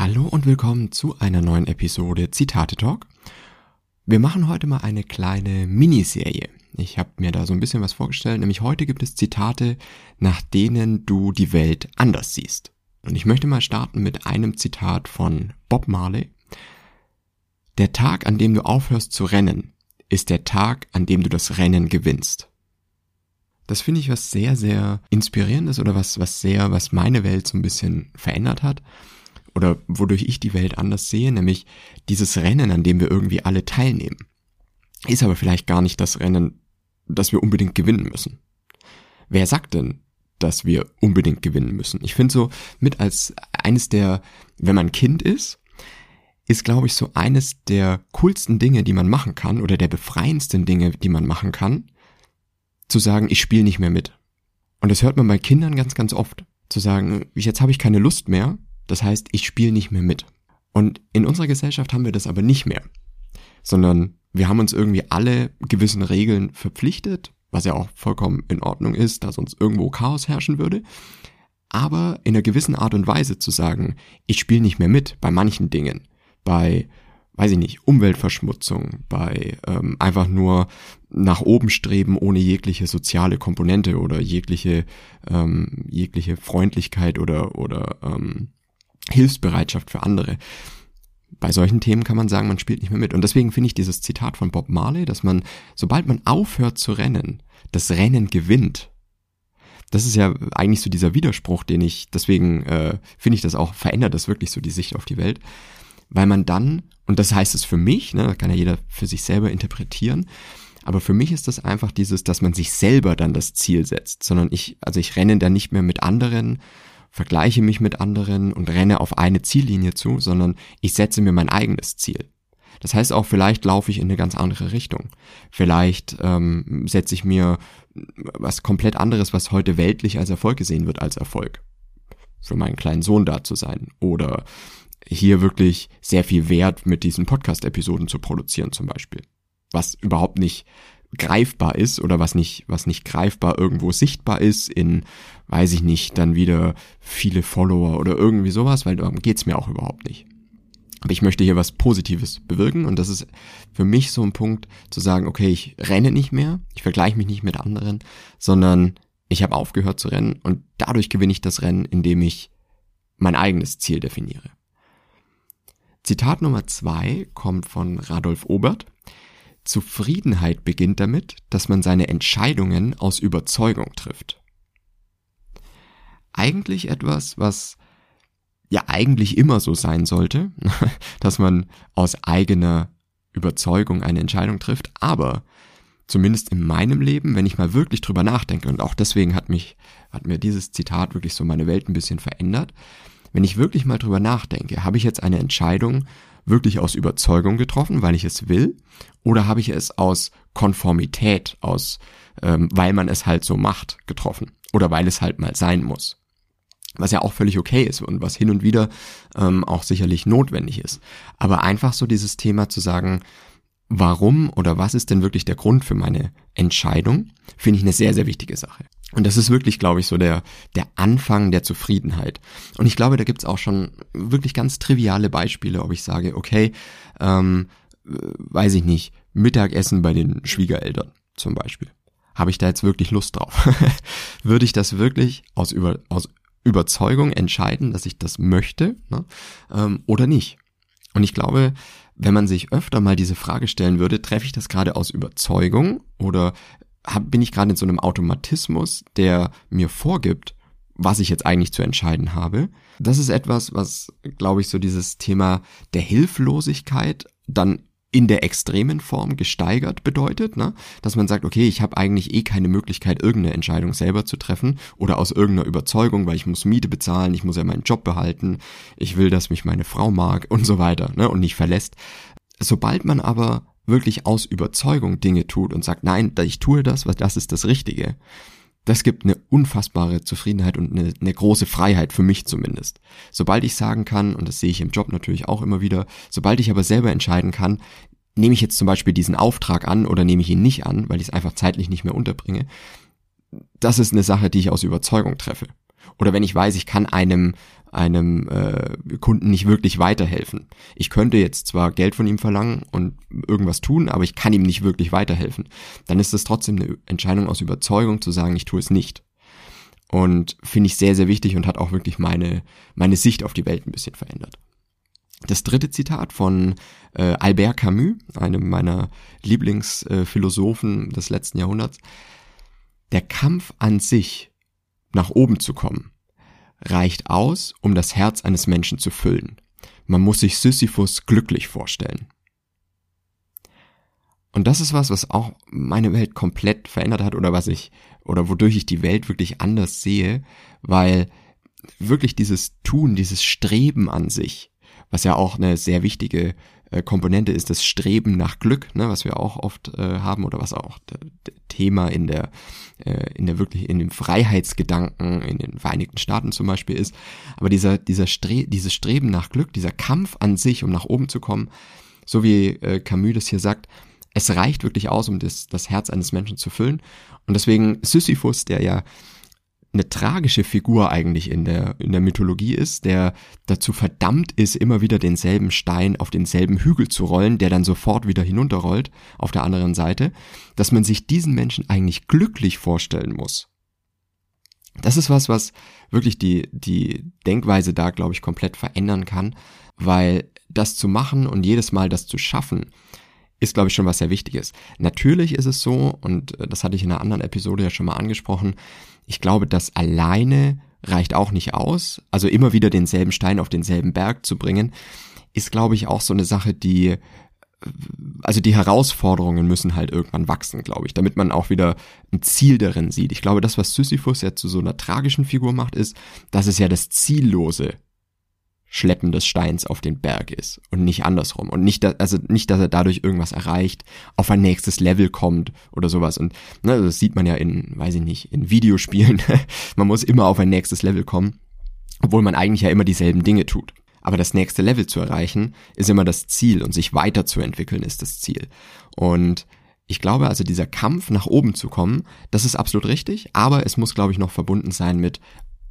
Hallo und willkommen zu einer neuen Episode Zitate Talk. Wir machen heute mal eine kleine Miniserie. Ich habe mir da so ein bisschen was vorgestellt, nämlich heute gibt es Zitate, nach denen du die Welt anders siehst. Und ich möchte mal starten mit einem Zitat von Bob Marley. Der Tag, an dem du aufhörst zu rennen, ist der Tag, an dem du das Rennen gewinnst. Das finde ich was sehr, sehr inspirierendes oder was, was sehr, was meine Welt so ein bisschen verändert hat oder wodurch ich die Welt anders sehe, nämlich dieses Rennen, an dem wir irgendwie alle teilnehmen. Ist aber vielleicht gar nicht das Rennen, das wir unbedingt gewinnen müssen. Wer sagt denn, dass wir unbedingt gewinnen müssen? Ich finde so mit als eines der, wenn man Kind ist, ist glaube ich so eines der coolsten Dinge, die man machen kann oder der befreiendsten Dinge, die man machen kann, zu sagen, ich spiele nicht mehr mit. Und das hört man bei Kindern ganz, ganz oft. Zu sagen, jetzt habe ich keine Lust mehr, das heißt, ich spiele nicht mehr mit. Und in unserer Gesellschaft haben wir das aber nicht mehr, sondern wir haben uns irgendwie alle gewissen Regeln verpflichtet, was ja auch vollkommen in Ordnung ist, da sonst irgendwo Chaos herrschen würde. Aber in einer gewissen Art und Weise zu sagen, ich spiele nicht mehr mit bei manchen Dingen, bei, weiß ich nicht, Umweltverschmutzung, bei ähm, einfach nur nach oben streben ohne jegliche soziale Komponente oder jegliche, ähm, jegliche Freundlichkeit oder, oder ähm, Hilfsbereitschaft für andere. Bei solchen Themen kann man sagen, man spielt nicht mehr mit. Und deswegen finde ich dieses Zitat von Bob Marley, dass man, sobald man aufhört zu rennen, das Rennen gewinnt. Das ist ja eigentlich so dieser Widerspruch, den ich, deswegen äh, finde ich das auch, verändert das wirklich so die Sicht auf die Welt. Weil man dann, und das heißt es für mich, ne, kann ja jeder für sich selber interpretieren, aber für mich ist das einfach dieses, dass man sich selber dann das Ziel setzt, sondern ich, also ich renne da nicht mehr mit anderen, vergleiche mich mit anderen und renne auf eine Ziellinie zu, sondern ich setze mir mein eigenes Ziel. Das heißt auch, vielleicht laufe ich in eine ganz andere Richtung. Vielleicht ähm, setze ich mir was komplett anderes, was heute weltlich als Erfolg gesehen wird, als Erfolg. Für meinen kleinen Sohn da zu sein. Oder hier wirklich sehr viel Wert mit diesen Podcast-Episoden zu produzieren zum Beispiel. Was überhaupt nicht greifbar ist oder was nicht, was nicht greifbar irgendwo sichtbar ist in, weiß ich nicht, dann wieder viele Follower oder irgendwie sowas, weil darum geht's mir auch überhaupt nicht. Aber ich möchte hier was Positives bewirken und das ist für mich so ein Punkt zu sagen, okay, ich renne nicht mehr, ich vergleiche mich nicht mit anderen, sondern ich habe aufgehört zu rennen und dadurch gewinne ich das Rennen, indem ich mein eigenes Ziel definiere. Zitat Nummer zwei kommt von Radolf Obert. Zufriedenheit beginnt damit, dass man seine Entscheidungen aus Überzeugung trifft. Eigentlich etwas, was ja eigentlich immer so sein sollte, dass man aus eigener Überzeugung eine Entscheidung trifft, aber zumindest in meinem Leben, wenn ich mal wirklich drüber nachdenke, und auch deswegen hat mich, hat mir dieses Zitat wirklich so meine Welt ein bisschen verändert, wenn ich wirklich mal drüber nachdenke, habe ich jetzt eine Entscheidung wirklich aus Überzeugung getroffen, weil ich es will, oder habe ich es aus Konformität, aus ähm, weil man es halt so macht, getroffen oder weil es halt mal sein muss. Was ja auch völlig okay ist und was hin und wieder ähm, auch sicherlich notwendig ist. Aber einfach so dieses Thema zu sagen, warum oder was ist denn wirklich der Grund für meine Entscheidung, finde ich eine sehr, sehr wichtige Sache. Und das ist wirklich, glaube ich, so der, der Anfang der Zufriedenheit. Und ich glaube, da gibt's auch schon wirklich ganz triviale Beispiele, ob ich sage, okay, ähm, weiß ich nicht, Mittagessen bei den Schwiegereltern zum Beispiel. Habe ich da jetzt wirklich Lust drauf? Würde ich das wirklich aus, über, aus Überzeugung entscheiden, dass ich das möchte ne? ähm, oder nicht? Und ich glaube, wenn man sich öfter mal diese Frage stellen würde, treffe ich das gerade aus Überzeugung oder hab, bin ich gerade in so einem Automatismus, der mir vorgibt, was ich jetzt eigentlich zu entscheiden habe. Das ist etwas, was, glaube ich, so dieses Thema der Hilflosigkeit dann in der extremen Form gesteigert bedeutet, ne? dass man sagt, okay, ich habe eigentlich eh keine Möglichkeit, irgendeine Entscheidung selber zu treffen oder aus irgendeiner Überzeugung, weil ich muss Miete bezahlen, ich muss ja meinen Job behalten, ich will, dass mich meine Frau mag und so weiter ne? und nicht verlässt. Sobald man aber wirklich aus Überzeugung Dinge tut und sagt, nein, ich tue das, weil das ist das Richtige, das gibt eine unfassbare Zufriedenheit und eine, eine, große Freiheit für mich zumindest. Sobald ich sagen kann, und das sehe ich im Job natürlich auch immer wieder, sobald ich aber selber entscheiden kann, nehme ich jetzt zum Beispiel diesen Auftrag an oder nehme ich ihn nicht an, weil ich es einfach zeitlich nicht mehr unterbringe, das ist eine Sache, die ich aus Überzeugung treffe. Oder wenn ich weiß, ich kann einem einem äh, Kunden nicht wirklich weiterhelfen. Ich könnte jetzt zwar Geld von ihm verlangen und irgendwas tun, aber ich kann ihm nicht wirklich weiterhelfen. Dann ist es trotzdem eine Entscheidung aus Überzeugung zu sagen, ich tue es nicht. Und finde ich sehr, sehr wichtig und hat auch wirklich meine, meine Sicht auf die Welt ein bisschen verändert. Das dritte Zitat von äh, Albert Camus, einem meiner Lieblingsphilosophen äh, des letzten Jahrhunderts. Der Kampf an sich, nach oben zu kommen, reicht aus, um das Herz eines Menschen zu füllen. Man muss sich Sisyphus glücklich vorstellen. Und das ist was, was auch meine Welt komplett verändert hat oder was ich, oder wodurch ich die Welt wirklich anders sehe, weil wirklich dieses Tun, dieses Streben an sich, was ja auch eine sehr wichtige Komponente ist das Streben nach Glück, ne, was wir auch oft äh, haben oder was auch Thema in der äh, in der wirklich in dem Freiheitsgedanken in den Vereinigten Staaten zum Beispiel ist. Aber dieser dieser Stre dieses Streben nach Glück, dieser Kampf an sich, um nach oben zu kommen, so wie äh, Camus das hier sagt, es reicht wirklich aus, um das, das Herz eines Menschen zu füllen. Und deswegen Sisyphus, der ja eine tragische Figur eigentlich in der, in der Mythologie ist, der dazu verdammt ist, immer wieder denselben Stein auf denselben Hügel zu rollen, der dann sofort wieder hinunterrollt auf der anderen Seite, dass man sich diesen Menschen eigentlich glücklich vorstellen muss. Das ist was, was wirklich die, die Denkweise da, glaube ich, komplett verändern kann, weil das zu machen und jedes Mal das zu schaffen, ist, glaube ich, schon was sehr Wichtiges. Natürlich ist es so, und äh, das hatte ich in einer anderen Episode ja schon mal angesprochen, ich glaube, das alleine reicht auch nicht aus. Also immer wieder denselben Stein auf denselben Berg zu bringen, ist, glaube ich, auch so eine Sache, die äh, also die Herausforderungen müssen halt irgendwann wachsen, glaube ich, damit man auch wieder ein Ziel darin sieht. Ich glaube, das, was Sisyphus ja zu so einer tragischen Figur macht, ist, dass es ja das Ziellose Schleppen des Steins auf den Berg ist und nicht andersrum und nicht, also nicht, dass er dadurch irgendwas erreicht, auf ein nächstes Level kommt oder sowas und ne, das sieht man ja in, weiß ich nicht, in Videospielen, man muss immer auf ein nächstes Level kommen, obwohl man eigentlich ja immer dieselben Dinge tut. Aber das nächste Level zu erreichen, ist immer das Ziel und sich weiterzuentwickeln ist das Ziel. Und ich glaube also, dieser Kampf nach oben zu kommen, das ist absolut richtig, aber es muss, glaube ich, noch verbunden sein mit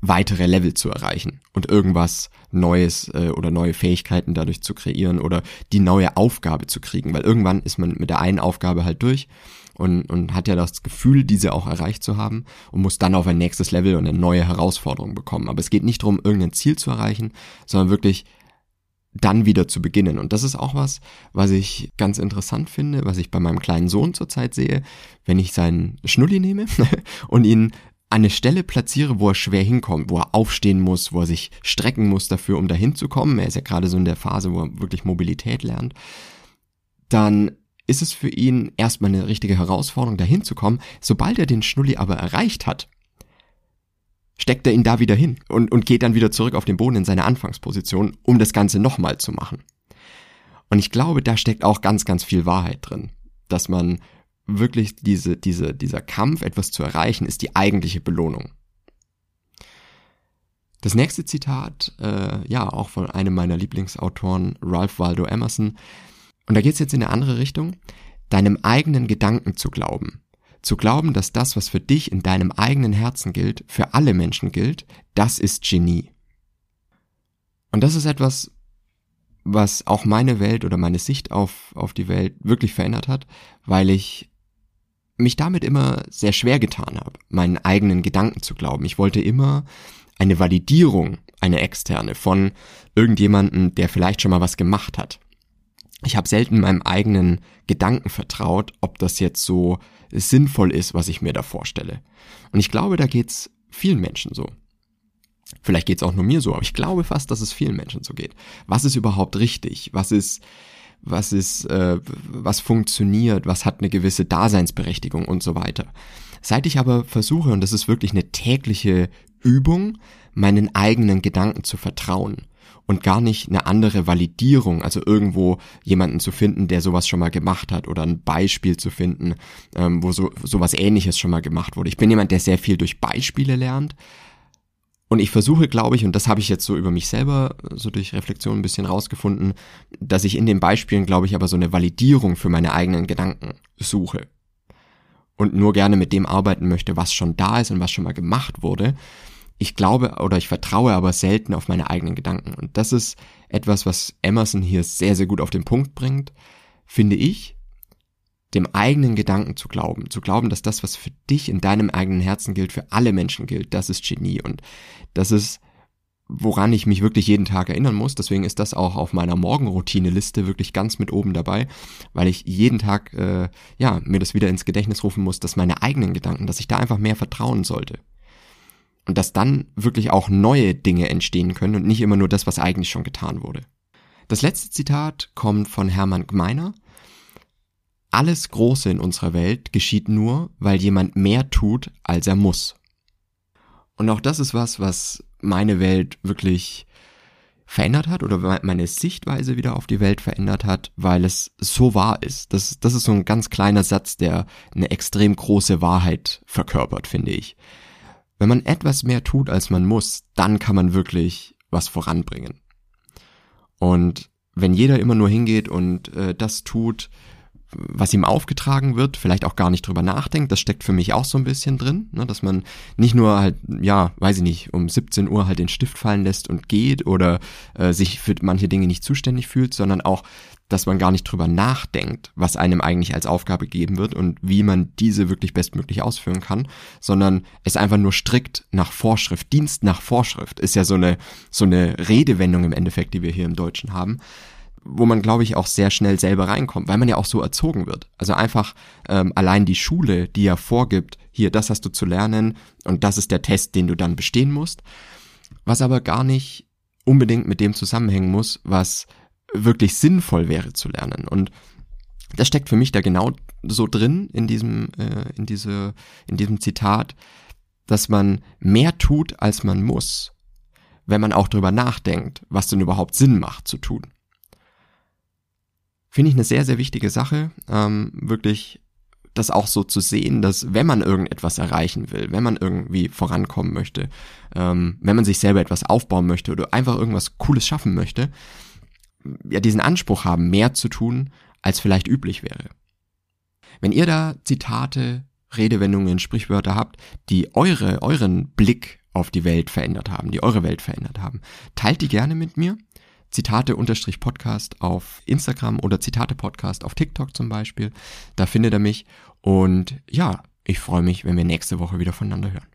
weitere Level zu erreichen und irgendwas Neues äh, oder neue Fähigkeiten dadurch zu kreieren oder die neue Aufgabe zu kriegen, weil irgendwann ist man mit der einen Aufgabe halt durch und, und hat ja das Gefühl, diese auch erreicht zu haben und muss dann auf ein nächstes Level und eine neue Herausforderung bekommen. Aber es geht nicht darum, irgendein Ziel zu erreichen, sondern wirklich dann wieder zu beginnen. Und das ist auch was, was ich ganz interessant finde, was ich bei meinem kleinen Sohn zurzeit sehe, wenn ich seinen Schnulli nehme und ihn eine Stelle platziere, wo er schwer hinkommt, wo er aufstehen muss, wo er sich strecken muss dafür, um dahin zu kommen, er ist ja gerade so in der Phase, wo er wirklich Mobilität lernt, dann ist es für ihn erstmal eine richtige Herausforderung, dahin zu kommen. Sobald er den Schnulli aber erreicht hat, steckt er ihn da wieder hin und, und geht dann wieder zurück auf den Boden in seine Anfangsposition, um das Ganze nochmal zu machen. Und ich glaube, da steckt auch ganz, ganz viel Wahrheit drin, dass man wirklich diese, diese, dieser Kampf, etwas zu erreichen, ist die eigentliche Belohnung. Das nächste Zitat, äh, ja, auch von einem meiner Lieblingsautoren, Ralph Waldo Emerson. Und da geht es jetzt in eine andere Richtung. Deinem eigenen Gedanken zu glauben. Zu glauben, dass das, was für dich in deinem eigenen Herzen gilt, für alle Menschen gilt, das ist Genie. Und das ist etwas, was auch meine Welt oder meine Sicht auf, auf die Welt wirklich verändert hat, weil ich mich damit immer sehr schwer getan habe, meinen eigenen Gedanken zu glauben. Ich wollte immer eine Validierung, eine externe von irgendjemanden, der vielleicht schon mal was gemacht hat. Ich habe selten meinem eigenen Gedanken vertraut, ob das jetzt so sinnvoll ist, was ich mir da vorstelle. Und ich glaube, da geht's vielen Menschen so. Vielleicht geht's auch nur mir so, aber ich glaube fast, dass es vielen Menschen so geht. Was ist überhaupt richtig? Was ist was ist, äh, was funktioniert, was hat eine gewisse Daseinsberechtigung und so weiter. Seit ich aber versuche, und das ist wirklich eine tägliche Übung, meinen eigenen Gedanken zu vertrauen und gar nicht eine andere Validierung, also irgendwo jemanden zu finden, der sowas schon mal gemacht hat oder ein Beispiel zu finden, ähm, wo so sowas ähnliches schon mal gemacht wurde. Ich bin jemand, der sehr viel durch Beispiele lernt, und ich versuche, glaube ich, und das habe ich jetzt so über mich selber, so durch Reflexion ein bisschen rausgefunden, dass ich in den Beispielen, glaube ich, aber so eine Validierung für meine eigenen Gedanken suche. Und nur gerne mit dem arbeiten möchte, was schon da ist und was schon mal gemacht wurde. ich glaube oder ich vertraue aber selten auf meine eigenen Gedanken. Und das ist etwas, was Emerson hier sehr, sehr gut auf den Punkt bringt, finde ich, dem eigenen Gedanken zu glauben, zu glauben, dass das, was für dich in deinem eigenen Herzen gilt, für alle Menschen gilt, das ist Genie und das ist, woran ich mich wirklich jeden Tag erinnern muss. Deswegen ist das auch auf meiner Morgenroutine-Liste wirklich ganz mit oben dabei, weil ich jeden Tag, äh, ja, mir das wieder ins Gedächtnis rufen muss, dass meine eigenen Gedanken, dass ich da einfach mehr vertrauen sollte und dass dann wirklich auch neue Dinge entstehen können und nicht immer nur das, was eigentlich schon getan wurde. Das letzte Zitat kommt von Hermann Gmeiner. Alles Große in unserer Welt geschieht nur, weil jemand mehr tut, als er muss. Und auch das ist was, was meine Welt wirklich verändert hat oder meine Sichtweise wieder auf die Welt verändert hat, weil es so wahr ist. Das, das ist so ein ganz kleiner Satz, der eine extrem große Wahrheit verkörpert, finde ich. Wenn man etwas mehr tut, als man muss, dann kann man wirklich was voranbringen. Und wenn jeder immer nur hingeht und äh, das tut, was ihm aufgetragen wird, vielleicht auch gar nicht drüber nachdenkt, das steckt für mich auch so ein bisschen drin, ne, dass man nicht nur halt, ja, weiß ich nicht, um 17 Uhr halt den Stift fallen lässt und geht oder äh, sich für manche Dinge nicht zuständig fühlt, sondern auch dass man gar nicht drüber nachdenkt, was einem eigentlich als Aufgabe geben wird und wie man diese wirklich bestmöglich ausführen kann, sondern es einfach nur strikt nach Vorschrift, Dienst nach Vorschrift. Ist ja so eine, so eine Redewendung im Endeffekt, die wir hier im Deutschen haben, wo man, glaube ich, auch sehr schnell selber reinkommt, weil man ja auch so erzogen wird. Also einfach ähm, allein die Schule, die ja vorgibt, hier, das hast du zu lernen und das ist der Test, den du dann bestehen musst, was aber gar nicht unbedingt mit dem zusammenhängen muss, was wirklich sinnvoll wäre zu lernen. Und das steckt für mich da genau so drin in diesem, äh, in diese, in diesem Zitat, dass man mehr tut, als man muss, wenn man auch drüber nachdenkt, was denn überhaupt Sinn macht zu tun. Finde ich eine sehr, sehr wichtige Sache, ähm, wirklich das auch so zu sehen, dass wenn man irgendetwas erreichen will, wenn man irgendwie vorankommen möchte, ähm, wenn man sich selber etwas aufbauen möchte oder einfach irgendwas Cooles schaffen möchte, ja diesen Anspruch haben, mehr zu tun, als vielleicht üblich wäre. Wenn ihr da Zitate, Redewendungen, Sprichwörter habt, die eure, euren Blick auf die Welt verändert haben, die eure Welt verändert haben, teilt die gerne mit mir. Zitate-Podcast auf Instagram oder Zitate-Podcast auf TikTok zum Beispiel. Da findet er mich. Und ja, ich freue mich, wenn wir nächste Woche wieder voneinander hören.